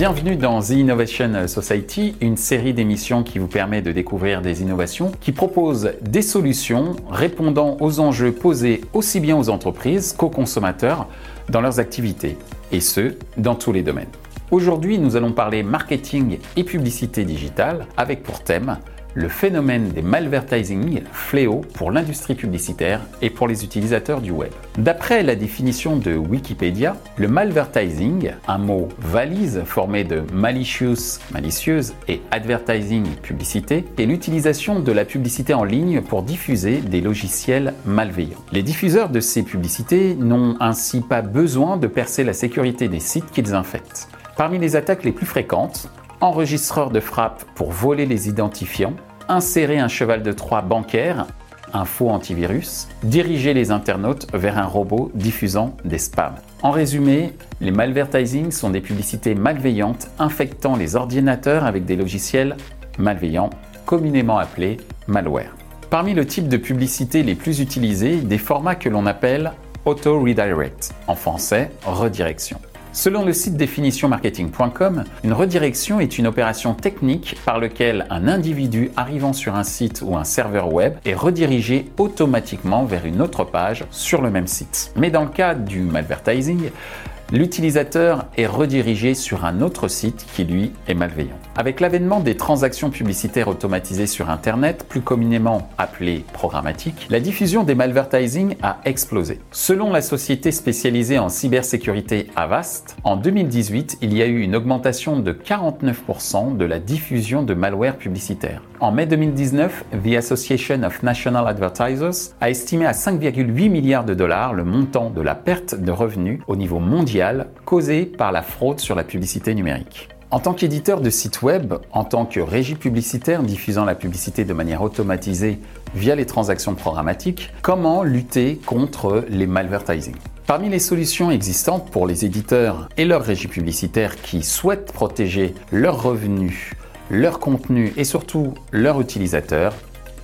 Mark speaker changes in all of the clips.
Speaker 1: Bienvenue dans The Innovation Society, une série d'émissions qui vous permet de découvrir des innovations, qui propose des solutions répondant aux enjeux posés aussi bien aux entreprises qu'aux consommateurs dans leurs activités, et ce, dans tous les domaines. Aujourd'hui, nous allons parler marketing et publicité digitale avec pour thème le phénomène des malvertising, fléau pour l'industrie publicitaire et pour les utilisateurs du web. D'après la définition de Wikipédia, le malvertising, un mot valise formé de malicious, malicieuse et advertising, publicité, est l'utilisation de la publicité en ligne pour diffuser des logiciels malveillants. Les diffuseurs de ces publicités n'ont ainsi pas besoin de percer la sécurité des sites qu'ils infectent. Parmi les attaques les plus fréquentes, enregistreur de frappe pour voler les identifiants, insérer un cheval de Troie bancaire, un faux antivirus, diriger les internautes vers un robot diffusant des spams. En résumé, les malvertising sont des publicités malveillantes infectant les ordinateurs avec des logiciels malveillants, communément appelés malware. Parmi le type de publicité les plus utilisés, des formats que l'on appelle auto redirect, en français redirection. Selon le site définitionmarketing.com, une redirection est une opération technique par laquelle un individu arrivant sur un site ou un serveur web est redirigé automatiquement vers une autre page sur le même site. Mais dans le cas du malvertising, l'utilisateur est redirigé sur un autre site qui lui est malveillant. Avec l'avènement des transactions publicitaires automatisées sur Internet, plus communément appelées programmatiques, la diffusion des malvertising a explosé. Selon la société spécialisée en cybersécurité Avast, en 2018, il y a eu une augmentation de 49% de la diffusion de malware publicitaire. En mai 2019, The Association of National Advertisers a estimé à 5,8 milliards de dollars le montant de la perte de revenus au niveau mondial causée par la fraude sur la publicité numérique. En tant qu'éditeur de site web, en tant que régie publicitaire diffusant la publicité de manière automatisée via les transactions programmatiques, comment lutter contre les malvertising Parmi les solutions existantes pour les éditeurs et leurs régies publicitaires qui souhaitent protéger leurs revenus, leur contenu et surtout leurs utilisateurs,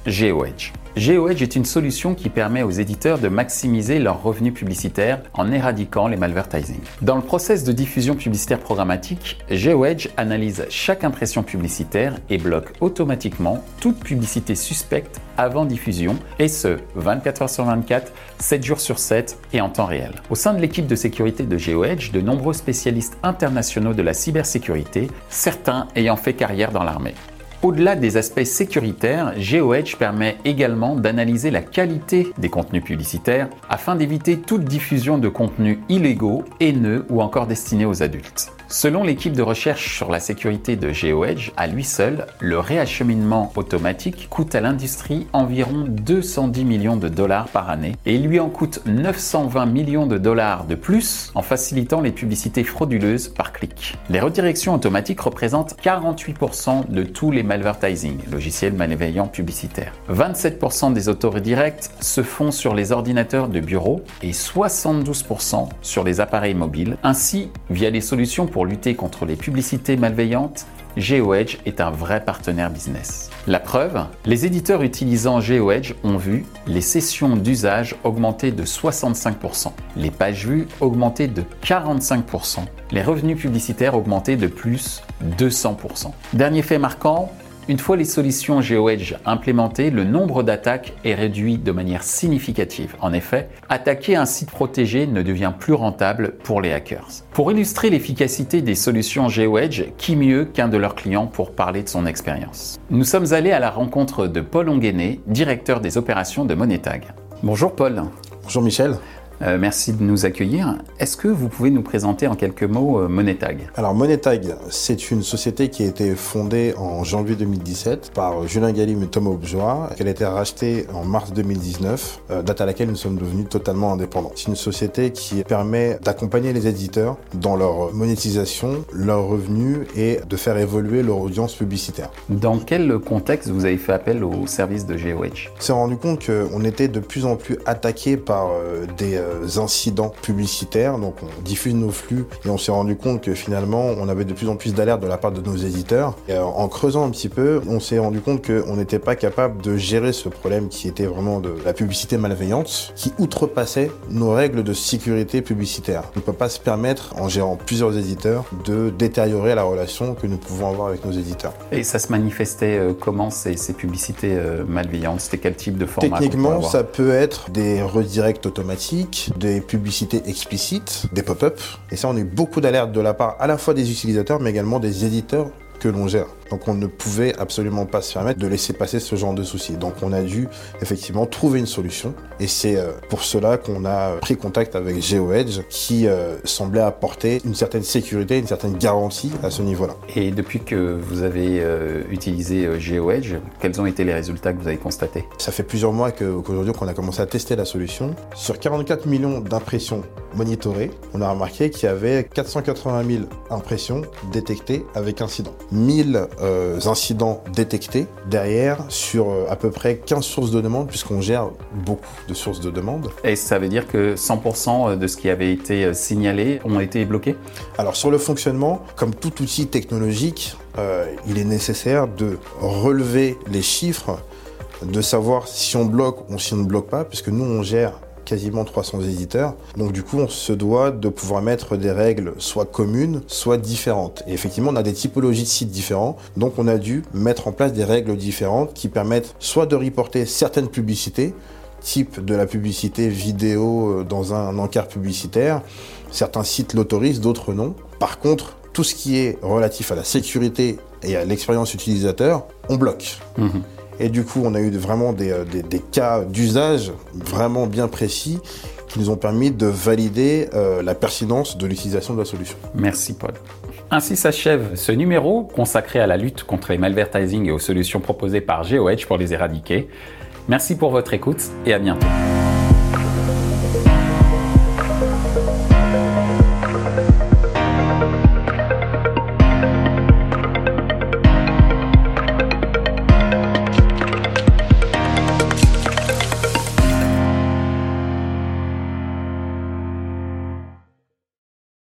Speaker 1: GeoEdge. GeoEdge est une solution qui permet aux éditeurs de maximiser leurs revenus publicitaires en éradiquant les malvertising. Dans le process de diffusion publicitaire programmatique, GeoEdge analyse chaque impression publicitaire et bloque automatiquement toute publicité suspecte avant diffusion, et ce, 24 heures sur 24, 7 jours sur 7 et en temps réel. Au sein de l'équipe de sécurité de GeoEdge, de nombreux spécialistes internationaux de la cybersécurité, certains ayant fait carrière dans l'armée. Au-delà des aspects sécuritaires, GeoEdge permet également d'analyser la qualité des contenus publicitaires afin d'éviter toute diffusion de contenus illégaux, haineux ou encore destinés aux adultes. Selon l'équipe de recherche sur la sécurité de GeoEdge, à lui seul, le réacheminement automatique coûte à l'industrie environ 210 millions de dollars par année et il lui en coûte 920 millions de dollars de plus en facilitant les publicités frauduleuses par clic. Les redirections automatiques représentent 48% de tous les malvertising, logiciels malveillants publicitaires. 27% des autoredirects se font sur les ordinateurs de bureau et 72% sur les appareils mobiles, ainsi via les solutions pour lutter contre les publicités malveillantes, GeoEdge est un vrai partenaire business. La preuve, les éditeurs utilisant GeoEdge ont vu les sessions d'usage augmenter de 65%, les pages vues augmenter de 45%, les revenus publicitaires augmenter de plus 200%. Dernier fait marquant, une fois les solutions GeoEdge implémentées, le nombre d'attaques est réduit de manière significative. En effet, attaquer un site protégé ne devient plus rentable pour les hackers. Pour illustrer l'efficacité des solutions GeoEdge, qui mieux qu'un de leurs clients pour parler de son expérience? Nous sommes allés à la rencontre de Paul Onguené, directeur des opérations de Monetag. Bonjour Paul.
Speaker 2: Bonjour Michel.
Speaker 1: Euh, merci de nous accueillir. Est-ce que vous pouvez nous présenter en quelques mots euh, Monetag?
Speaker 2: Alors Monetag, c'est une société qui a été fondée en janvier 2017 par Julien Galim et Thomas Objoa, Elle a été rachetée en mars 2019, euh, date à laquelle nous sommes devenus totalement indépendants. C'est une société qui permet d'accompagner les éditeurs dans leur monétisation, leurs revenus et de faire évoluer leur audience publicitaire.
Speaker 1: Dans quel contexte vous avez fait appel au service de GeoEdge
Speaker 2: On s'est rendu compte qu'on était de plus en plus attaqué par des incidents publicitaires. Donc on diffuse nos flux et on s'est rendu compte que finalement on avait de plus en plus d'alertes de la part de nos éditeurs. Et en creusant un petit peu, on s'est rendu compte qu'on n'était pas capable de gérer ce problème qui était vraiment de la publicité malveillante, qui outrepassait nos règles de sécurité publicitaire. On ne peut pas se permettre, en gérant plusieurs éditeurs, de détériorer la relation que nous pouvons avoir avec nos éditeurs.
Speaker 1: Et ça se manifestait euh, comment ces, ces publicités euh, malveillantes? C'était quel type de format
Speaker 2: Techniquement, ça peut être des redirects automatiques, des publicités explicites, des pop-up. Et ça, on a eu beaucoup d'alertes de la part à la fois des utilisateurs, mais également des éditeurs que l'on gère. Donc on ne pouvait absolument pas se permettre de laisser passer ce genre de soucis. Donc on a dû effectivement trouver une solution et c'est euh, pour cela qu'on a pris contact avec GeoEdge qui euh, semblait apporter une certaine sécurité, une certaine garantie à ce niveau-là.
Speaker 1: Et depuis que vous avez euh, utilisé GeoEdge, quels ont été les résultats que vous avez constatés?
Speaker 2: Ça fait plusieurs mois qu'aujourd'hui qu'on a commencé à tester la solution. Sur 44 millions d'impressions monitorées, on a remarqué qu'il y avait 480 000 impressions détectées avec incident. 1000 euh, incidents détectés derrière sur euh, à peu près 15 sources de demande puisqu'on gère beaucoup de sources de demande.
Speaker 1: Et ça veut dire que 100% de ce qui avait été euh, signalé ont été bloqués?
Speaker 2: Alors sur le fonctionnement, comme tout outil technologique, il est nécessaire de relever les chiffres de savoir si on bloque ou si on ne bloque pas, puisque nous on gère quasiment 300 éditeurs. Donc du coup, on se doit de pouvoir mettre des règles soit communes, soit différentes. Et effectivement, on a des typologies de sites différents, donc on a dû mettre en place des règles différentes qui permettent soit de reporter certaines publicités, type de la publicité vidéo euh, dans un encart publicitaire. Certains sites l'autorisent, d'autres non. Par contre, tout ce qui est relatif à la sécurité et à l'expérience utilisateur, on bloque. Mhm. Et du coup, on a eu vraiment euh, des, cas d'usage vraiment bien précis qui nous ont permis de valider euh, la pertinence de l'utilisation de la solution.
Speaker 1: Merci Paul. Ainsi s'achève ce numéro consacré à la lutte contre les malvertising et aux solutions proposées par GeoEdge pour les éradiquer. Merci pour votre écoute et à bientôt.